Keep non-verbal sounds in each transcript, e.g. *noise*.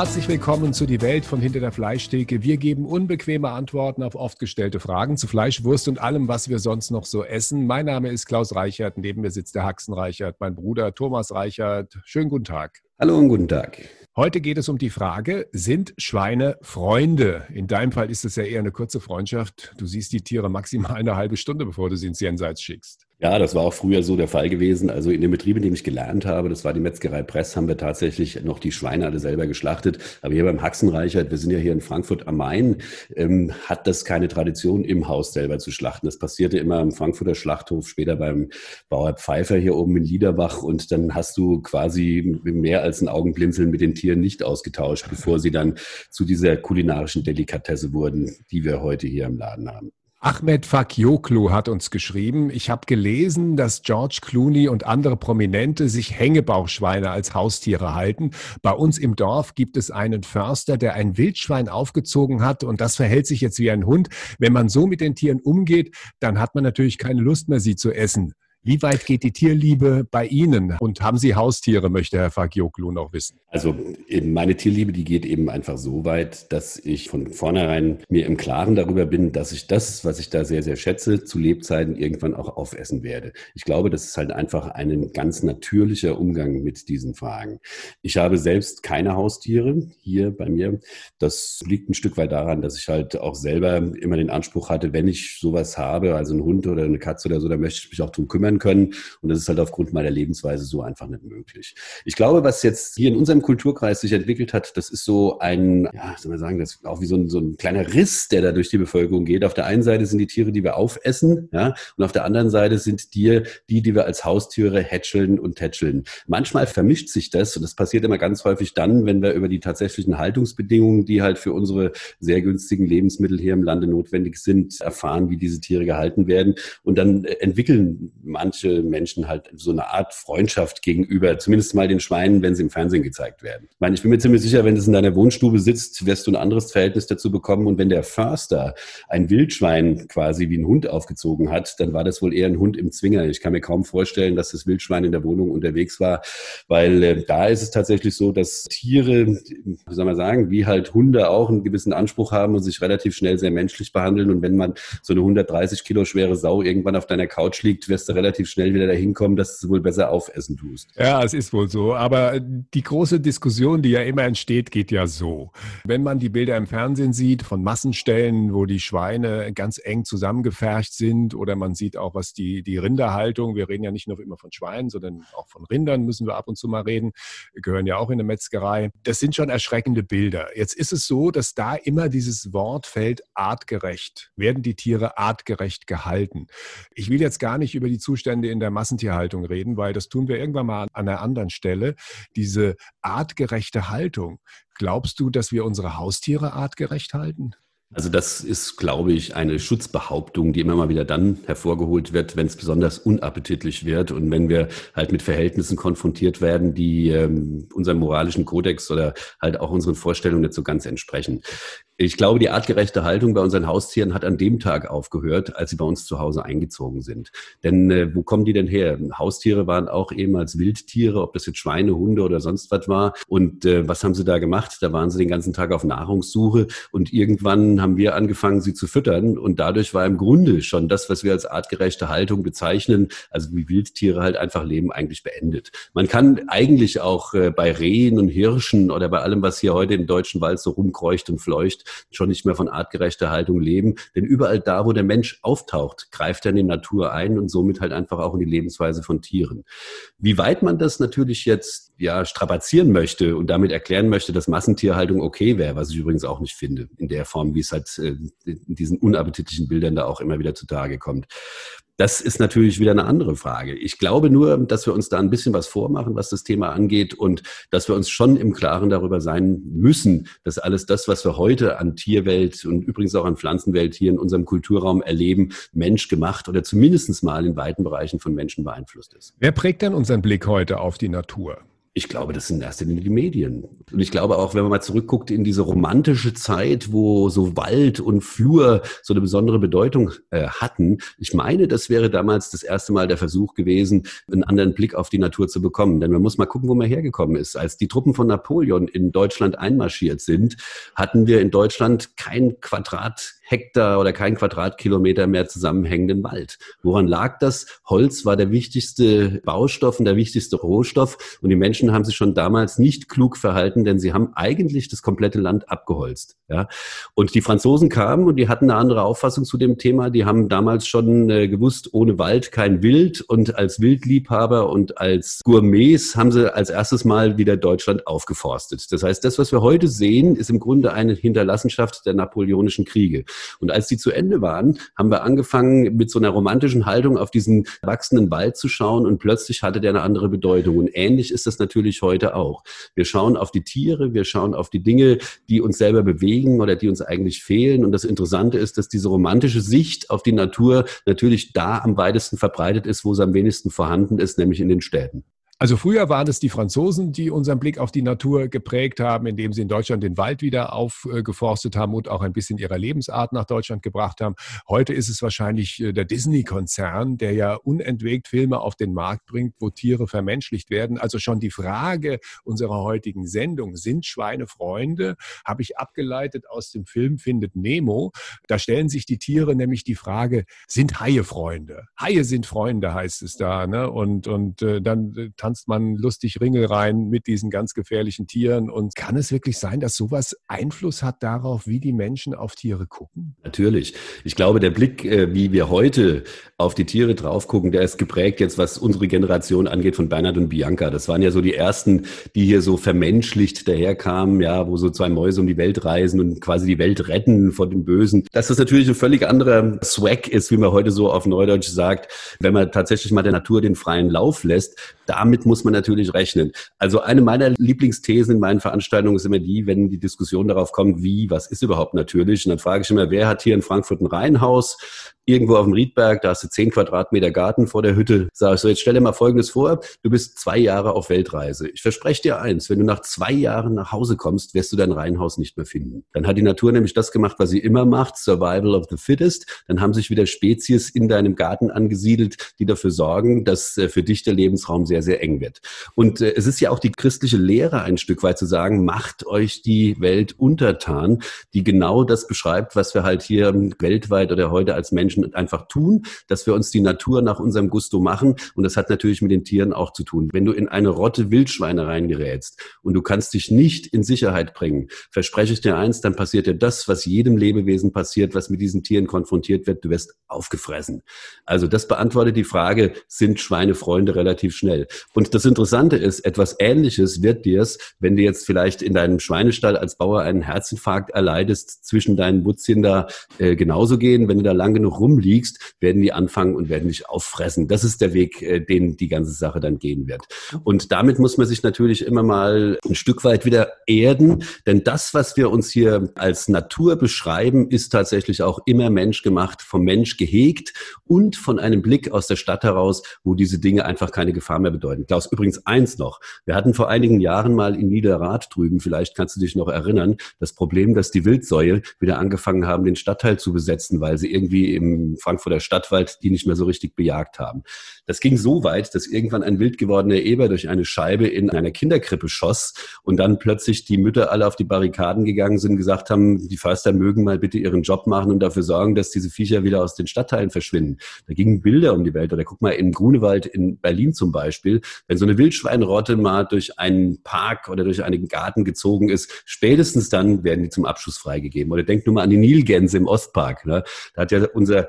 Herzlich willkommen zu Die Welt von hinter der Fleischtheke. Wir geben unbequeme Antworten auf oft gestellte Fragen zu Fleisch, Wurst und allem, was wir sonst noch so essen. Mein Name ist Klaus Reichert, neben mir sitzt der Haxen Reichert, mein Bruder Thomas Reichert. Schönen guten Tag. Hallo und guten Tag. Heute geht es um die Frage, sind Schweine Freunde? In deinem Fall ist es ja eher eine kurze Freundschaft. Du siehst die Tiere maximal eine halbe Stunde, bevor du sie ins Jenseits schickst. Ja, das war auch früher so der Fall gewesen. Also in dem Betrieb, in dem ich gelernt habe, das war die Metzgerei Press, haben wir tatsächlich noch die Schweine alle selber geschlachtet. Aber hier beim Haxenreichert, wir sind ja hier in Frankfurt am Main, ähm, hat das keine Tradition, im Haus selber zu schlachten. Das passierte immer im Frankfurter Schlachthof, später beim Bauer Pfeiffer hier oben in Liederbach. Und dann hast du quasi mehr als ein Augenblinzeln mit den Tieren nicht ausgetauscht, bevor sie dann zu dieser kulinarischen Delikatesse wurden, die wir heute hier im Laden haben. Ahmed Fakioklu hat uns geschrieben, ich habe gelesen, dass George Clooney und andere Prominente sich Hängebauchschweine als Haustiere halten. Bei uns im Dorf gibt es einen Förster, der ein Wildschwein aufgezogen hat und das verhält sich jetzt wie ein Hund. Wenn man so mit den Tieren umgeht, dann hat man natürlich keine Lust mehr, sie zu essen. Wie weit geht die Tierliebe bei Ihnen? Und haben Sie Haustiere, möchte Herr Fagioklu noch wissen. Also meine Tierliebe, die geht eben einfach so weit, dass ich von vornherein mir im Klaren darüber bin, dass ich das, was ich da sehr, sehr schätze, zu Lebzeiten irgendwann auch aufessen werde. Ich glaube, das ist halt einfach ein ganz natürlicher Umgang mit diesen Fragen. Ich habe selbst keine Haustiere hier bei mir. Das liegt ein Stück weit daran, dass ich halt auch selber immer den Anspruch hatte, wenn ich sowas habe, also einen Hund oder eine Katze oder so, dann möchte ich mich auch drum kümmern führen können. Und das ist halt aufgrund meiner Lebensweise so einfach nicht möglich. Ich glaube, was jetzt hier in unserem Kulturkreis sich entwickelt hat, das ist so ein, ja, soll man sagen, das ist auch wie so ein, so ein kleiner Riss, der da durch die Bevölkerung geht. Auf der einen Seite sind die Tiere, die wir aufessen, ja, und auf der anderen Seite sind die, die, die wir als Haustiere hätscheln und tätscheln. Manchmal vermischt sich das und das passiert immer ganz häufig dann, wenn wir über die tatsächlichen Haltungsbedingungen, die halt für unsere sehr günstigen Lebensmittel hier im Lande notwendig sind, erfahren, wie diese Tiere gehalten werden. Und dann entwickeln manche Menschen halt so eine Art Freundschaft gegenüber, zumindest mal den Schweinen, wenn sie im Fernsehen gezeigt werden. Ich meine, ich bin mir ziemlich sicher, wenn es in deiner Wohnstube sitzt, wirst du ein anderes Verhältnis dazu bekommen. Und wenn der Förster ein Wildschwein quasi wie ein Hund aufgezogen hat, dann war das wohl eher ein Hund im Zwinger. Ich kann mir kaum vorstellen, dass das Wildschwein in der Wohnung unterwegs war, weil äh, da ist es tatsächlich so, dass Tiere, wie soll man sagen, wie halt Hunde auch einen gewissen Anspruch haben und sich relativ schnell sehr menschlich behandeln. Und wenn man so eine 130 Kilo schwere Sau irgendwann auf deiner Couch liegt, wirst du relativ relativ schnell wieder dahin kommen, dass du wohl besser aufessen tust. Ja, es ist wohl so. Aber die große Diskussion, die ja immer entsteht, geht ja so. Wenn man die Bilder im Fernsehen sieht von Massenstellen, wo die Schweine ganz eng zusammengefercht sind, oder man sieht auch, was die, die Rinderhaltung, wir reden ja nicht nur immer von Schweinen, sondern auch von Rindern müssen wir ab und zu mal reden, wir gehören ja auch in eine Metzgerei. Das sind schon erschreckende Bilder. Jetzt ist es so, dass da immer dieses Wort fällt, artgerecht. Werden die Tiere artgerecht gehalten? Ich will jetzt gar nicht über die Zustände Zustände in der Massentierhaltung reden, weil das tun wir irgendwann mal an einer anderen Stelle. Diese artgerechte Haltung. Glaubst du, dass wir unsere Haustiere artgerecht halten? Also das ist, glaube ich, eine Schutzbehauptung, die immer mal wieder dann hervorgeholt wird, wenn es besonders unappetitlich wird und wenn wir halt mit Verhältnissen konfrontiert werden, die ähm, unserem moralischen Kodex oder halt auch unseren Vorstellungen nicht so ganz entsprechen. Ich glaube, die artgerechte Haltung bei unseren Haustieren hat an dem Tag aufgehört, als sie bei uns zu Hause eingezogen sind. Denn äh, wo kommen die denn her? Haustiere waren auch ehemals Wildtiere, ob das jetzt Schweine, Hunde oder sonst was war. Und äh, was haben sie da gemacht? Da waren sie den ganzen Tag auf Nahrungssuche und irgendwann haben wir angefangen, sie zu füttern. Und dadurch war im Grunde schon das, was wir als artgerechte Haltung bezeichnen, also wie Wildtiere halt einfach leben, eigentlich beendet. Man kann eigentlich auch äh, bei Rehen und Hirschen oder bei allem, was hier heute im deutschen Wald so rumkreucht und fleucht, schon nicht mehr von artgerechter Haltung leben. Denn überall da, wo der Mensch auftaucht, greift er in die Natur ein und somit halt einfach auch in die Lebensweise von Tieren. Wie weit man das natürlich jetzt ja strapazieren möchte und damit erklären möchte, dass Massentierhaltung okay wäre, was ich übrigens auch nicht finde, in der Form, wie es halt äh, in diesen unappetitlichen Bildern da auch immer wieder zutage kommt. Das ist natürlich wieder eine andere Frage. Ich glaube nur, dass wir uns da ein bisschen was vormachen, was das Thema angeht und dass wir uns schon im Klaren darüber sein müssen, dass alles das, was wir heute an Tierwelt und übrigens auch an Pflanzenwelt hier in unserem Kulturraum erleben, menschgemacht oder zumindest mal in weiten Bereichen von Menschen beeinflusst ist. Wer prägt denn unseren Blick heute auf die Natur? Ich glaube, das sind in erster die Medien. Und ich glaube auch, wenn man mal zurückguckt in diese romantische Zeit, wo so Wald und Flur so eine besondere Bedeutung äh, hatten. Ich meine, das wäre damals das erste Mal der Versuch gewesen, einen anderen Blick auf die Natur zu bekommen. Denn man muss mal gucken, wo man hergekommen ist. Als die Truppen von Napoleon in Deutschland einmarschiert sind, hatten wir in Deutschland kein Quadrat Hektar oder kein Quadratkilometer mehr zusammenhängenden Wald. Woran lag das? Holz war der wichtigste Baustoff und der wichtigste Rohstoff und die Menschen haben sich schon damals nicht klug verhalten, denn sie haben eigentlich das komplette Land abgeholzt. Ja? Und die Franzosen kamen und die hatten eine andere Auffassung zu dem Thema. Die haben damals schon äh, gewusst, ohne Wald kein Wild und als Wildliebhaber und als Gourmets haben sie als erstes Mal wieder Deutschland aufgeforstet. Das heißt, das, was wir heute sehen, ist im Grunde eine Hinterlassenschaft der napoleonischen Kriege. Und als die zu Ende waren, haben wir angefangen, mit so einer romantischen Haltung auf diesen wachsenden Wald zu schauen und plötzlich hatte der eine andere Bedeutung. Und ähnlich ist das natürlich heute auch. Wir schauen auf die Tiere, wir schauen auf die Dinge, die uns selber bewegen oder die uns eigentlich fehlen. Und das Interessante ist, dass diese romantische Sicht auf die Natur natürlich da am weitesten verbreitet ist, wo es am wenigsten vorhanden ist, nämlich in den Städten. Also früher waren es die Franzosen, die unseren Blick auf die Natur geprägt haben, indem sie in Deutschland den Wald wieder aufgeforstet haben und auch ein bisschen ihrer Lebensart nach Deutschland gebracht haben. Heute ist es wahrscheinlich äh, der Disney-Konzern, der ja unentwegt Filme auf den Markt bringt, wo Tiere vermenschlicht werden. Also schon die Frage unserer heutigen Sendung, sind Schweine Freunde, habe ich abgeleitet aus dem Film Findet Nemo. Da stellen sich die Tiere nämlich die Frage, sind Haie Freunde? Haie sind Freunde, heißt es da. Ne? Und, und äh, dann äh, tanzt man lustig Ringel rein mit diesen ganz gefährlichen Tieren. Und kann es wirklich sein, dass sowas Einfluss hat darauf, wie die Menschen auf Tiere gucken? Natürlich. Ich glaube, der Blick, äh, wie wir heute auf die Tiere drauf gucken, der ist geprägt jetzt, was unsere Generation angeht, von Bernhard und Bianca. Das waren ja so die ersten, die hier so vermenschlicht daherkamen, ja, wo so zwei Mäuse um die Welt reisen und quasi die Welt retten vor dem Bösen. Dass das natürlich ein völlig anderer Swag ist, wie man heute so auf Neudeutsch sagt, wenn man tatsächlich mal der Natur den freien Lauf lässt. Damit damit muss man natürlich rechnen. Also eine meiner Lieblingsthesen in meinen Veranstaltungen ist immer die, wenn die Diskussion darauf kommt, wie, was ist überhaupt natürlich? Und dann frage ich immer, wer hat hier in Frankfurt ein Reihenhaus? Irgendwo auf dem Riedberg, da hast du zehn Quadratmeter Garten vor der Hütte. Sag ich so, jetzt stell dir mal Folgendes vor, du bist zwei Jahre auf Weltreise. Ich verspreche dir eins, wenn du nach zwei Jahren nach Hause kommst, wirst du dein Reihenhaus nicht mehr finden. Dann hat die Natur nämlich das gemacht, was sie immer macht, Survival of the Fittest. Dann haben sich wieder Spezies in deinem Garten angesiedelt, die dafür sorgen, dass äh, für dich der Lebensraum sehr, sehr eng wird. Und äh, es ist ja auch die christliche Lehre ein Stück weit zu sagen, macht euch die Welt untertan, die genau das beschreibt, was wir halt hier weltweit oder heute als Menschen Menschen einfach tun, dass wir uns die Natur nach unserem Gusto machen. Und das hat natürlich mit den Tieren auch zu tun. Wenn du in eine Rotte Wildschweine reingerätst und du kannst dich nicht in Sicherheit bringen, verspreche ich dir eins, dann passiert dir das, was jedem Lebewesen passiert, was mit diesen Tieren konfrontiert wird. Du wirst aufgefressen. Also das beantwortet die Frage, sind Schweine Freunde relativ schnell. Und das Interessante ist, etwas Ähnliches wird dir es, wenn du jetzt vielleicht in deinem Schweinestall als Bauer einen Herzinfarkt erleidest, zwischen deinen Wutzchen da äh, genauso gehen, wenn du da lang genug rumliegst, werden die anfangen und werden dich auffressen. Das ist der Weg, äh, den die ganze Sache dann gehen wird. Und damit muss man sich natürlich immer mal ein Stück weit wieder erden, denn das, was wir uns hier als Natur beschreiben, ist tatsächlich auch immer menschgemacht, vom Mensch gehegt und von einem Blick aus der Stadt heraus, wo diese Dinge einfach keine Gefahr mehr bedeuten. Klaus, übrigens eins noch. Wir hatten vor einigen Jahren mal in Niederrad drüben, vielleicht kannst du dich noch erinnern, das Problem, dass die Wildsäue wieder angefangen haben, den Stadtteil zu besetzen, weil sie irgendwie im Frankfurter Stadtwald die nicht mehr so richtig bejagt haben. Das ging so weit, dass irgendwann ein wild gewordener Eber durch eine Scheibe in einer Kinderkrippe schoss und dann plötzlich die Mütter alle auf die Barrikaden gegangen sind, gesagt haben, die Förster mögen mal bitte ihren Job machen und dafür sorgen, dass diese Viecher wieder aus den Stadtteilen verschwinden. Da gingen Bilder um die Welt. Oder guck mal, im Grunewald in Berlin zum Beispiel, wenn so eine Wildschweinrotte mal durch einen Park oder durch einen Garten gezogen ist, spätestens dann werden die zum Abschuss freigegeben. Oder denk nur mal an die Nilgänse im Ostpark. Ne? Da hat ja unser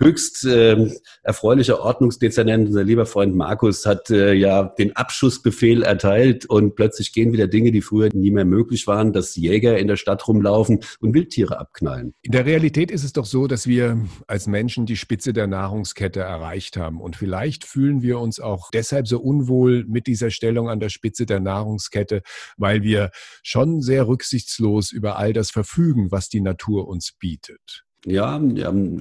höchst äh, erfreulicher Ordnungsdezernent, unser lieber Freund Markus, hat äh, ja den Abschussbefehl erteilt und plötzlich gehen wieder Dinge, die früher nie mehr möglich waren, dass Jäger in der Stadt rumlaufen und Wildtiere abknallen. In der Realität ist es doch so, dass wir als Menschen die Spitze der Nahrungskette erreicht haben und vielleicht fühlen wir uns auch deshalb so unwohl mit dieser Stellung an der Spitze der Nahrungskette, weil wir schon sehr rücksichtslos über all das verfügen, was die Natur uns bietet. Ja,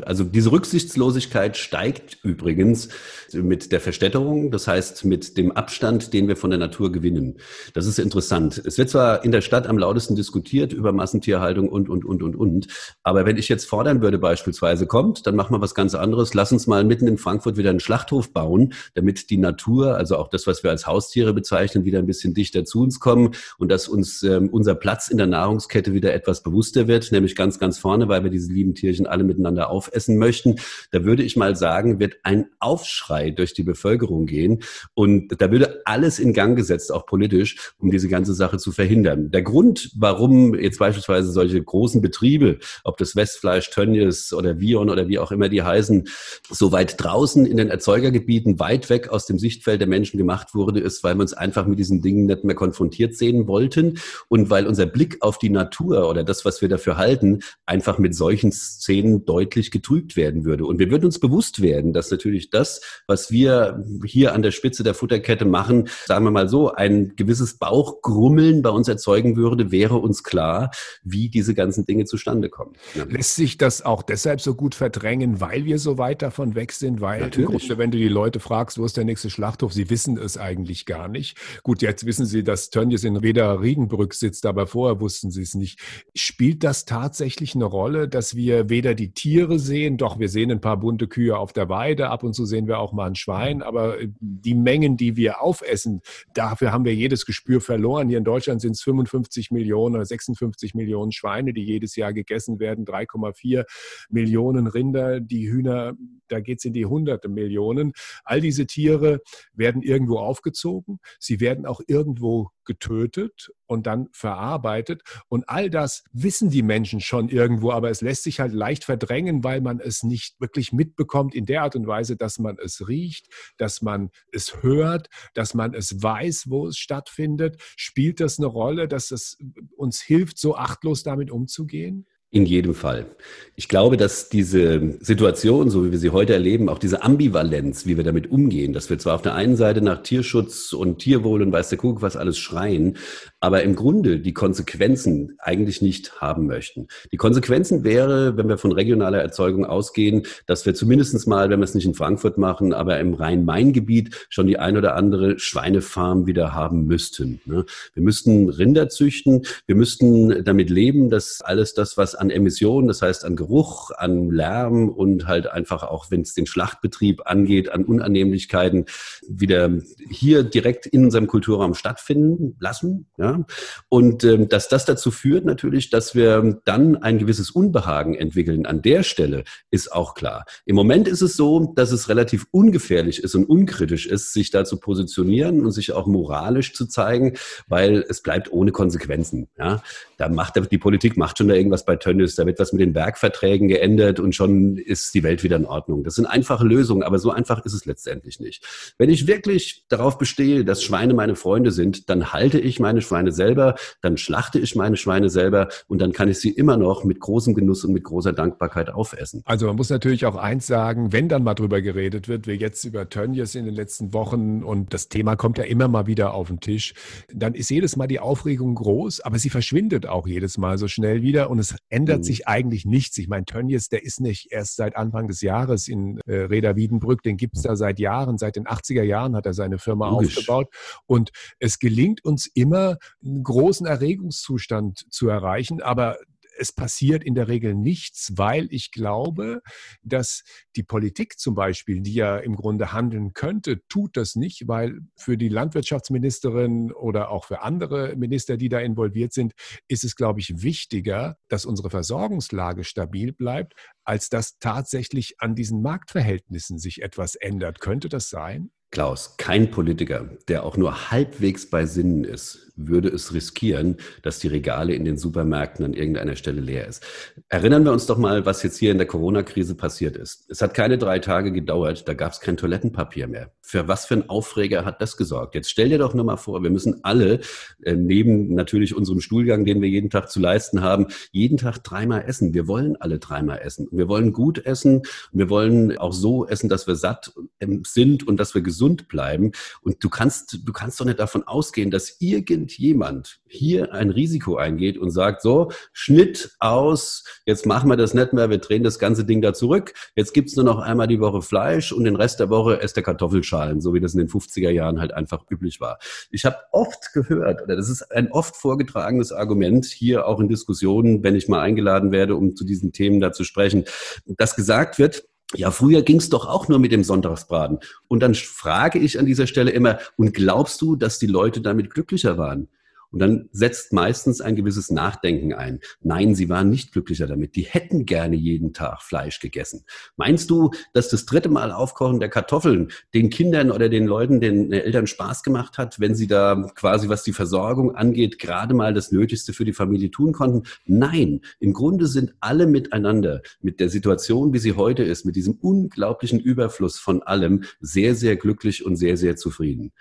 also diese Rücksichtslosigkeit steigt übrigens mit der Verstädterung, das heißt mit dem Abstand, den wir von der Natur gewinnen. Das ist interessant. Es wird zwar in der Stadt am lautesten diskutiert über Massentierhaltung und, und, und, und, und, aber wenn ich jetzt fordern würde beispielsweise, kommt, dann machen wir was ganz anderes, lass uns mal mitten in Frankfurt wieder einen Schlachthof bauen, damit die Natur, also auch das, was wir als Haustiere bezeichnen, wieder ein bisschen dichter zu uns kommen und dass uns ähm, unser Platz in der Nahrungskette wieder etwas bewusster wird, nämlich ganz, ganz vorne, weil wir diese lieben Tiere Tierchen alle miteinander aufessen möchten. Da würde ich mal sagen, wird ein Aufschrei durch die Bevölkerung gehen. Und da würde alles in Gang gesetzt, auch politisch, um diese ganze Sache zu verhindern. Der Grund, warum jetzt beispielsweise solche großen Betriebe, ob das Westfleisch, Tönnies oder Vion oder wie auch immer die heißen, so weit draußen in den Erzeugergebieten, weit weg aus dem Sichtfeld der Menschen gemacht wurde, ist, weil wir uns einfach mit diesen Dingen nicht mehr konfrontiert sehen wollten und weil unser Blick auf die Natur oder das, was wir dafür halten, einfach mit solchen Szenen deutlich getrübt werden würde. Und wir würden uns bewusst werden, dass natürlich das, was wir hier an der Spitze der Futterkette machen, sagen wir mal so, ein gewisses Bauchgrummeln bei uns erzeugen würde, wäre uns klar, wie diese ganzen Dinge zustande kommen. Ja. Lässt sich das auch deshalb so gut verdrängen, weil wir so weit davon weg sind? Weil natürlich. im Grunde, wenn du die Leute fragst, wo ist der nächste Schlachthof, sie wissen es eigentlich gar nicht. Gut, jetzt wissen sie, dass Tönnies in Reda Riedenbrück sitzt, aber vorher wussten sie es nicht. Spielt das tatsächlich eine Rolle, dass wir weder die Tiere sehen, doch wir sehen ein paar bunte Kühe auf der Weide, ab und zu sehen wir auch mal ein Schwein, aber äh, die Mengen, die wir aufessen, dafür haben wir jedes Gespür verloren. Hier in Deutschland sind es 55 Millionen oder 56 Millionen Schweine, die jedes Jahr gegessen werden, 3,4 Millionen Rinder, die Hühner, da geht es in die hunderte Millionen. All diese Tiere werden irgendwo aufgezogen, sie werden auch irgendwo getötet und dann verarbeitet. Und all das wissen die Menschen schon irgendwo, aber es lässt sich halt leicht verdrängen, weil man es nicht wirklich mitbekommt in der Art und Weise, dass man es riecht, dass man es hört, dass man es weiß, wo es stattfindet. Spielt das eine Rolle, dass es uns hilft, so achtlos damit umzugehen? In jedem Fall. Ich glaube, dass diese Situation, so wie wir sie heute erleben, auch diese Ambivalenz, wie wir damit umgehen, dass wir zwar auf der einen Seite nach Tierschutz und Tierwohl und weiß der Kuckuck was alles schreien, aber im Grunde die Konsequenzen eigentlich nicht haben möchten. Die Konsequenzen wäre, wenn wir von regionaler Erzeugung ausgehen, dass wir zumindestens mal, wenn wir es nicht in Frankfurt machen, aber im Rhein-Main-Gebiet schon die ein oder andere Schweinefarm wieder haben müssten. Ne? Wir müssten Rinder züchten, wir müssten damit leben, dass alles das, was an Emissionen, das heißt an Geruch, an Lärm und halt einfach auch, wenn es den Schlachtbetrieb angeht, an Unannehmlichkeiten wieder hier direkt in unserem Kulturraum stattfinden lassen. Ja? Und ähm, dass das dazu führt natürlich, dass wir dann ein gewisses Unbehagen entwickeln an der Stelle, ist auch klar. Im Moment ist es so, dass es relativ ungefährlich ist und unkritisch ist, sich da zu positionieren und sich auch moralisch zu zeigen, weil es bleibt ohne Konsequenzen. Ja? Da macht die Politik macht schon da irgendwas bei Tönnies, da wird was mit den Werkverträgen geändert und schon ist die Welt wieder in Ordnung. Das sind einfache Lösungen, aber so einfach ist es letztendlich nicht. Wenn ich wirklich darauf bestehe, dass Schweine meine Freunde sind, dann halte ich meine Schweine selber, dann schlachte ich meine Schweine selber und dann kann ich sie immer noch mit großem Genuss und mit großer Dankbarkeit aufessen. Also man muss natürlich auch eins sagen, wenn dann mal drüber geredet wird, wie jetzt über Tönnies in den letzten Wochen und das Thema kommt ja immer mal wieder auf den Tisch, dann ist jedes Mal die Aufregung groß, aber sie verschwindet auch jedes Mal so schnell wieder und es ändert mhm. sich eigentlich nichts. Ich meine, Tönnies, der ist nicht erst seit Anfang des Jahres in äh, Reda Wiedenbrück, den gibt es da seit Jahren, seit den 80er Jahren hat er seine Firma Logisch. aufgebaut. Und es gelingt uns immer, einen großen Erregungszustand zu erreichen, aber es passiert in der Regel nichts, weil ich glaube, dass die Politik zum Beispiel, die ja im Grunde handeln könnte, tut das nicht, weil für die Landwirtschaftsministerin oder auch für andere Minister, die da involviert sind, ist es, glaube ich, wichtiger, dass unsere Versorgungslage stabil bleibt, als dass tatsächlich an diesen Marktverhältnissen sich etwas ändert. Könnte das sein? Klaus, kein Politiker, der auch nur halbwegs bei Sinnen ist, würde es riskieren, dass die Regale in den Supermärkten an irgendeiner Stelle leer ist. Erinnern wir uns doch mal, was jetzt hier in der Corona-Krise passiert ist. Es hat keine drei Tage gedauert, da gab es kein Toilettenpapier mehr. Für was für ein Aufreger hat das gesorgt? Jetzt stell dir doch nur mal vor, wir müssen alle, äh, neben natürlich unserem Stuhlgang, den wir jeden Tag zu leisten haben, jeden Tag dreimal essen. Wir wollen alle dreimal essen. Wir wollen gut essen. Wir wollen auch so essen, dass wir satt ähm, sind und dass wir gesund bleiben. Und du kannst, du kannst doch nicht davon ausgehen, dass irgendwie irgendjemand hier ein Risiko eingeht und sagt, so, Schnitt aus, jetzt machen wir das nicht mehr, wir drehen das ganze Ding da zurück, jetzt gibt's nur noch einmal die Woche Fleisch und den Rest der Woche esst der Kartoffelschalen, so wie das in den 50er Jahren halt einfach üblich war. Ich habe oft gehört, oder das ist ein oft vorgetragenes Argument hier auch in Diskussionen, wenn ich mal eingeladen werde, um zu diesen Themen da zu sprechen, dass gesagt wird, ja, früher ging's doch auch nur mit dem Sonntagsbraten. Und dann frage ich an dieser Stelle immer, und glaubst du, dass die Leute damit glücklicher waren? Und dann setzt meistens ein gewisses Nachdenken ein. Nein, sie waren nicht glücklicher damit. Die hätten gerne jeden Tag Fleisch gegessen. Meinst du, dass das dritte Mal Aufkochen der Kartoffeln den Kindern oder den Leuten, den Eltern Spaß gemacht hat, wenn sie da quasi, was die Versorgung angeht, gerade mal das Nötigste für die Familie tun konnten? Nein, im Grunde sind alle miteinander mit der Situation, wie sie heute ist, mit diesem unglaublichen Überfluss von allem, sehr, sehr glücklich und sehr, sehr zufrieden.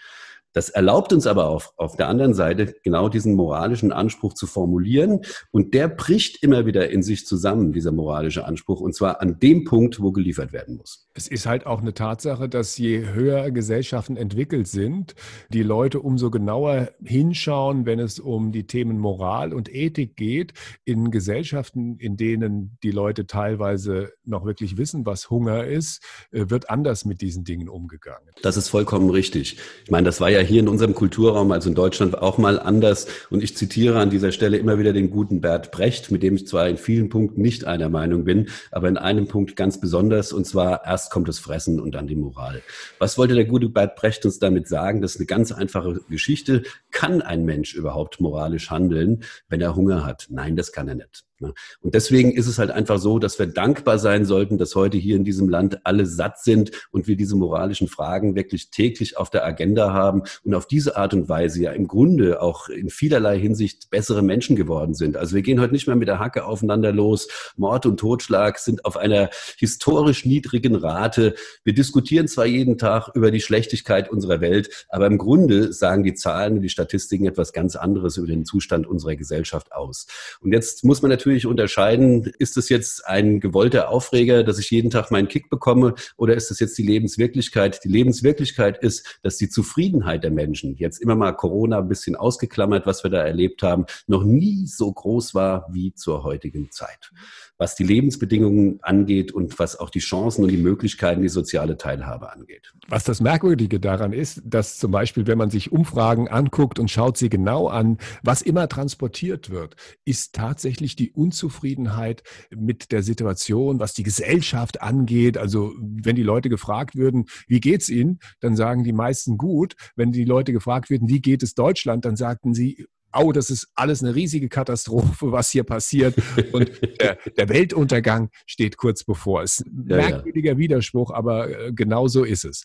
Das erlaubt uns aber auf, auf der anderen Seite genau diesen moralischen Anspruch zu formulieren. Und der bricht immer wieder in sich zusammen, dieser moralische Anspruch. Und zwar an dem Punkt, wo geliefert werden muss. Es ist halt auch eine Tatsache, dass je höher Gesellschaften entwickelt sind, die Leute umso genauer hinschauen, wenn es um die Themen Moral und Ethik geht. In Gesellschaften, in denen die Leute teilweise noch wirklich wissen, was Hunger ist, äh, wird anders mit diesen Dingen umgegangen. Das ist vollkommen richtig. Ich meine, das war ja hier in unserem Kulturraum, also in Deutschland, auch mal anders. Und ich zitiere an dieser Stelle immer wieder den guten Bert Brecht, mit dem ich zwar in vielen Punkten nicht einer Meinung bin, aber in einem Punkt ganz besonders, und zwar erst kommt das Fressen und dann die Moral. Was wollte der gute Bert Brecht uns damit sagen? Das ist eine ganz einfache Geschichte. Kann ein Mensch überhaupt moralisch handeln, wenn er Hunger hat? Nein, das kann er nicht. Ne? Und deswegen ist es halt einfach so, dass wir dankbar sein sollten, dass heute hier in diesem Land alle satt sind und wir diese moralischen Fragen wirklich täglich auf der Agenda haben und auf diese Art und Weise ja im Grunde auch in vielerlei Hinsicht bessere Menschen geworden sind. Also wir gehen heute nicht mehr mit der Hacke aufeinander los. Mord und Totschlag sind auf einer historisch niedrigen Rate. Wir diskutieren zwar jeden Tag über die Schlechtigkeit unserer Welt, aber im Grunde sagen die Zahlen und die Statistiken etwas ganz anderes über den Zustand unserer Gesellschaft aus. Und jetzt muss man natürlich natürlich unterscheiden, ist es jetzt ein gewollter Aufreger, dass ich jeden Tag meinen Kick bekomme oder ist es jetzt die Lebenswirklichkeit? Die Lebenswirklichkeit ist, dass die Zufriedenheit der Menschen, jetzt immer mal Corona ein bisschen ausgeklammert, was wir da erlebt haben, noch nie so groß war wie zur heutigen Zeit was die Lebensbedingungen angeht und was auch die Chancen und die Möglichkeiten, die soziale Teilhabe angeht. Was das Merkwürdige daran ist, dass zum Beispiel, wenn man sich Umfragen anguckt und schaut sie genau an, was immer transportiert wird, ist tatsächlich die Unzufriedenheit mit der Situation, was die Gesellschaft angeht. Also wenn die Leute gefragt würden, wie geht's Ihnen, dann sagen die meisten gut. Wenn die Leute gefragt würden, wie geht es Deutschland, dann sagten sie oh, das ist alles eine riesige Katastrophe, *laughs* was hier passiert. Und der, der Weltuntergang steht kurz bevor. Es ist ein ja, merkwürdiger ja. Widerspruch, aber äh, genau so ist es.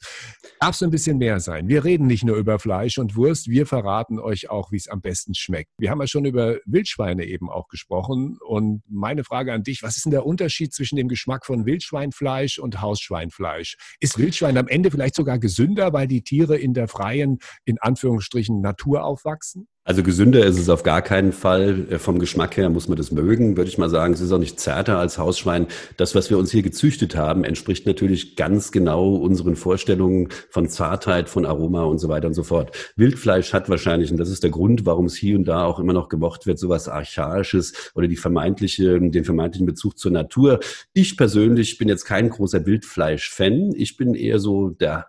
Darf so ein bisschen mehr sein. Wir reden nicht nur über Fleisch und Wurst, wir verraten euch auch, wie es am besten schmeckt. Wir haben ja schon über Wildschweine eben auch gesprochen. Und meine Frage an dich, was ist denn der Unterschied zwischen dem Geschmack von Wildschweinfleisch und Hausschweinfleisch? Ist Wildschwein am Ende vielleicht sogar gesünder, weil die Tiere in der freien, in Anführungsstrichen, Natur aufwachsen? Also gesünder ist es auf gar keinen Fall. Äh, vom Geschmack her muss man das mögen, würde ich mal sagen. Es ist auch nicht zärter als Hausschwein. Das, was wir uns hier gezüchtet haben, entspricht natürlich ganz genau unseren Vorstellungen von Zartheit, von Aroma und so weiter und so fort. Wildfleisch hat wahrscheinlich, und das ist der Grund, warum es hier und da auch immer noch gemocht wird, sowas Archaisches oder die vermeintliche, den vermeintlichen Bezug zur Natur. Ich persönlich bin jetzt kein großer Wildfleisch-Fan. Ich bin eher so der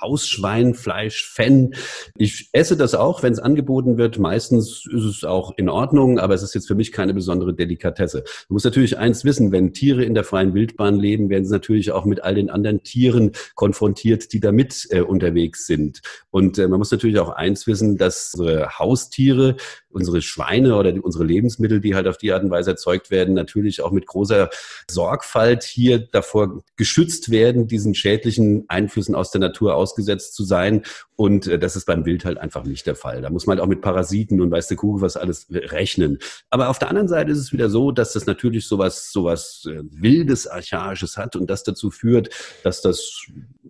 Hausschweinfleisch-Fan. Ich esse das auch, wenn es angeboten wird. Meistens ist es auch in Ordnung, aber es ist jetzt für mich keine besondere Delikatesse. Man muss natürlich eins wissen, wenn Tiere in der freien Wildbahn leben, werden sie natürlich auch mit all den anderen Tieren konfrontiert, die damit äh, unterwegs sind. Und äh, man muss natürlich auch eins wissen, dass unsere Haustiere unsere Schweine oder die, unsere Lebensmittel, die halt auf die Art und Weise erzeugt werden, natürlich auch mit großer Sorgfalt hier davor geschützt werden, diesen schädlichen Einflüssen aus der Natur ausgesetzt zu sein. Und äh, das ist beim Wild halt einfach nicht der Fall. Da muss man halt auch mit Parasiten und weiß der Kugel was alles rechnen. Aber auf der anderen Seite ist es wieder so, dass das natürlich sowas, sowas äh, Wildes, Archaisches hat und das dazu führt, dass das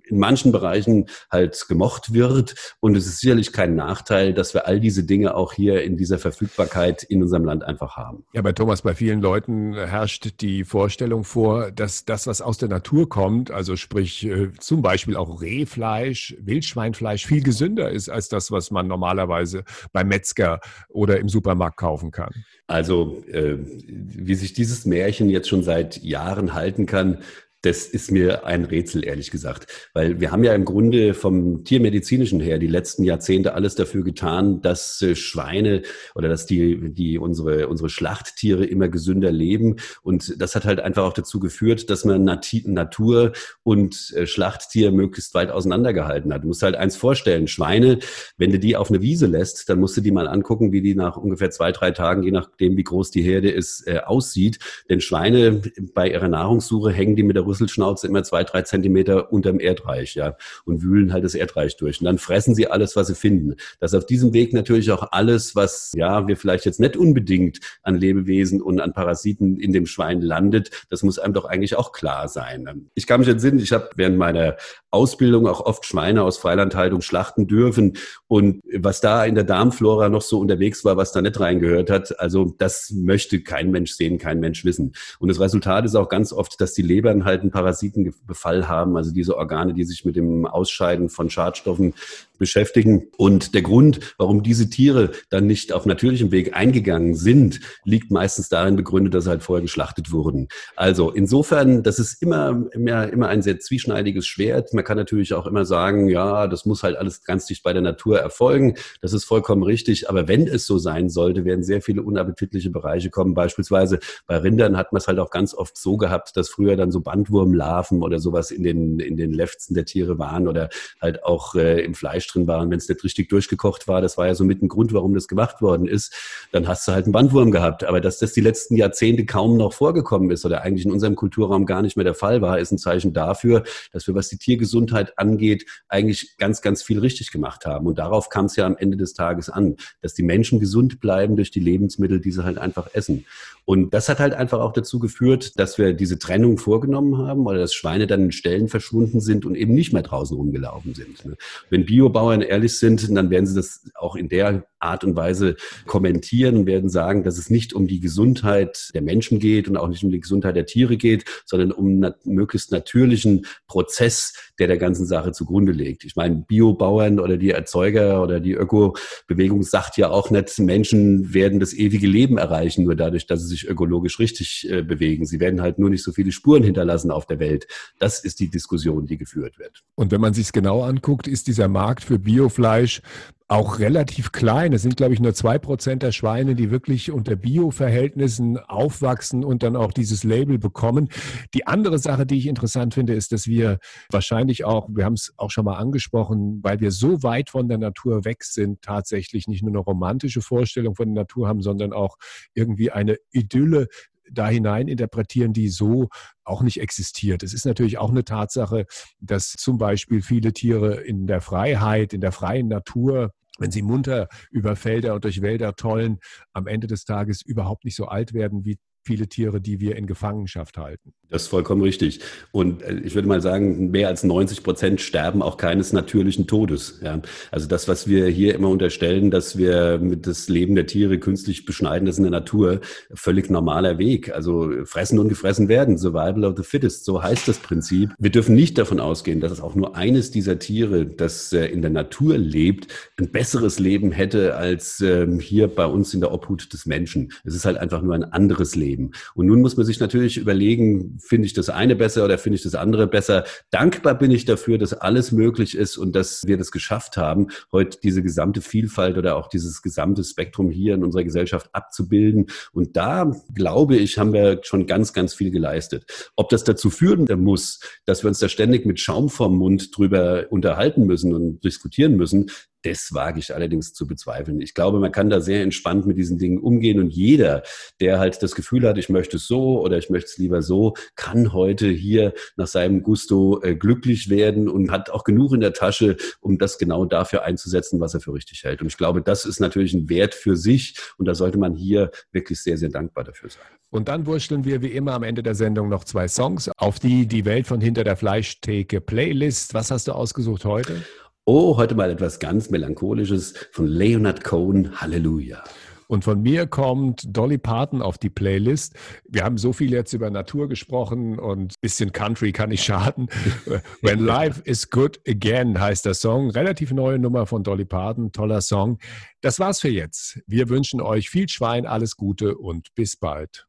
in manchen Bereichen halt gemocht wird. Und es ist sicherlich kein Nachteil, dass wir all diese Dinge auch hier in dieser Verfügbarkeit in unserem Land einfach haben. Ja, bei Thomas, bei vielen Leuten herrscht die Vorstellung vor, dass das, was aus der Natur kommt, also sprich äh, zum Beispiel auch Rehfleisch, Wildschweinfleisch, viel gesünder ist als das, was man normalerweise beim Metzger oder im Supermarkt kaufen kann. Also, äh, wie sich dieses Märchen jetzt schon seit Jahren halten kann, das ist mir ein Rätsel, ehrlich gesagt. Weil wir haben ja im Grunde vom Tiermedizinischen her die letzten Jahrzehnte alles dafür getan, dass äh, Schweine oder dass die, die unsere, unsere Schlachttiere immer gesünder leben. Und das hat halt einfach auch dazu geführt, dass man Natur und äh, Schlachttier möglichst weit auseinandergehalten hat. Du musst halt eins vorstellen, Schweine, wenn du die auf eine Wiese lässt, dann musst du die mal angucken, wie die nach ungefähr zwei, drei Tagen, je nachdem wie groß die Herde ist, äh, aussieht. Denn Schweine bei ihrer Nahrungssuche hängen die mit der Rüsselschnauze immer zwei, drei Zentimeter unterm Erdreich, ja, und wühlen halt das Erdreich durch. Und dann fressen sie alles, was sie finden. Dass auf diesem Weg natürlich auch alles, was, ja, wir vielleicht jetzt nicht unbedingt an Lebewesen und an Parasiten in dem Schwein landet, das muss einem doch eigentlich auch klar sein. Ich kann mich entsinnen, ich habe während meiner Ausbildung auch oft Schweine aus Freilandhaltung schlachten dürfen. Und was da in der Darmflora noch so unterwegs war, was da nicht reingehört hat, also das möchte kein Mensch sehen, kein Mensch wissen. Und das Resultat ist auch ganz oft, dass die Lebern halt einen Parasitenbefall haben, also diese Organe, die sich mit dem Ausscheiden von Schadstoffen beschäftigen. Und der Grund, warum diese Tiere dann nicht auf natürlichem Weg eingegangen sind, liegt meistens darin begründet, dass sie halt vorher geschlachtet wurden. Also insofern, das ist immer, immer, immer ein sehr zwieschneidiges Schwert. Man kann natürlich auch immer sagen, ja, das muss halt alles ganz dicht bei der Natur erfolgen. Das ist vollkommen richtig. Aber wenn es so sein sollte, werden sehr viele unappetitliche Bereiche kommen. Beispielsweise bei Rindern hat man es halt auch ganz oft so gehabt, dass früher dann so Bandwurmlarven oder sowas in den, in den Lefzen der Tiere waren oder halt auch äh, im Fleisch drin waren, wenn es nicht richtig durchgekocht war. Das war ja so mit ein Grund, warum das gemacht worden ist. Dann hast du halt einen Bandwurm gehabt. Aber dass das die letzten Jahrzehnte kaum noch vorgekommen ist oder eigentlich in unserem Kulturraum gar nicht mehr der Fall war, ist ein Zeichen dafür, dass wir, was die Tiergesundheit angeht, eigentlich ganz, ganz viel richtig gemacht haben. Und darauf kam es ja am Ende des Tages an, dass die Menschen gesund bleiben durch die Lebensmittel, die sie halt einfach essen. Und das hat halt einfach auch dazu geführt, dass wir diese Trennung vorgenommen haben oder dass Schweine dann in Stellen verschwunden sind und eben nicht mehr draußen rumgelaufen sind. Ne? Wenn Biobauern ehrlich sind, dann werden sie das auch in der Art und Weise kommentieren, werden sagen, dass es nicht um die Gesundheit der Menschen geht und auch nicht um die Gesundheit der Tiere geht, sondern um einen möglichst natürlichen Prozess, der der ganzen Sache zugrunde liegt. Ich meine, Biobauern oder die Erzeuger oder die Ökobewegung sagt ja auch nicht, Menschen werden das ewige Leben erreichen, nur dadurch, dass sie sich ökologisch richtig äh, bewegen. Sie werden halt nur nicht so viele Spuren hinterlassen auf der Welt. Das ist die Diskussion, die geführt wird. Und wenn man sich es genau anguckt, ist dieser Markt für Biofleisch auch relativ klein. Es sind, glaube ich, nur zwei Prozent der Schweine, die wirklich unter Bio-Verhältnissen aufwachsen und dann auch dieses Label bekommen. Die andere Sache, die ich interessant finde, ist, dass wir wahrscheinlich auch, wir haben es auch schon mal angesprochen, weil wir so weit von der Natur weg sind, tatsächlich nicht nur eine romantische Vorstellung von der Natur haben, sondern auch irgendwie eine Idylle da hinein interpretieren, die so auch nicht existiert. Es ist natürlich auch eine Tatsache, dass zum Beispiel viele Tiere in der Freiheit, in der freien Natur wenn sie munter über Felder und durch Wälder tollen, am Ende des Tages überhaupt nicht so alt werden wie viele Tiere, die wir in Gefangenschaft halten. Das ist vollkommen richtig. Und äh, ich würde mal sagen, mehr als 90 Prozent sterben auch keines natürlichen Todes. Ja. Also das, was wir hier immer unterstellen, dass wir das Leben der Tiere künstlich beschneiden, das ist in der Natur völlig normaler Weg. Also fressen und gefressen werden, Survival of the Fittest, so heißt das Prinzip. Wir dürfen nicht davon ausgehen, dass es auch nur eines dieser Tiere, das äh, in der Natur lebt, ein besseres Leben hätte als ähm, hier bei uns in der Obhut des Menschen. Es ist halt einfach nur ein anderes Leben geben. Und nun muss man sich natürlich überlegen, finde ich das eine besser oder finde ich das andere besser. Dankbar bin ich dafür, dass alles möglich ist und dass wir das geschafft haben, heute diese gesamte Vielfalt oder auch dieses gesamte Spektrum hier in unserer Gesellschaft abzubilden. Und da, glaube ich, haben wir schon ganz, ganz viel geleistet. Ob das dazu führen muss, dass wir uns da ständig mit Schaum vorm Mund drüber unterhalten müssen und diskutieren müssen, Das wage ich allerdings zu bezweifeln. Ich glaube, man kann da sehr entspannt mit diesen Dingen umgehen und jeder, der halt das Gefühl hat, ich möchte es so oder ich möchte es lieber so, kann heute hier nach seinem Gusto äh, glücklich werden und hat auch genug in der Tasche, um das genau dafür einzusetzen, was er für richtig hält. Und ich glaube, das ist natürlich ein Wert für sich und da sollte man hier wirklich sehr, sehr dankbar dafür sein. Und dann wurschteln wir wie immer am Ende der Sendung noch zwei Songs auf die Die Welt von hinter der Fleischtheke Playlist. Was hast du ausgesucht heute? Oh, heute mal etwas ganz Melancholisches von Leonard Cohen, Halleluja. Und von mir kommt Dolly Parton auf die Playlist. Wir haben so viel jetzt über Natur gesprochen und ein bisschen Country kann nicht schaden. *laughs* When Life is Good Again heißt der Song. Relativ neue Nummer von Dolly Parton. Toller Song. Das war's für jetzt. Wir wünschen euch viel Schwein, alles Gute und bis bald.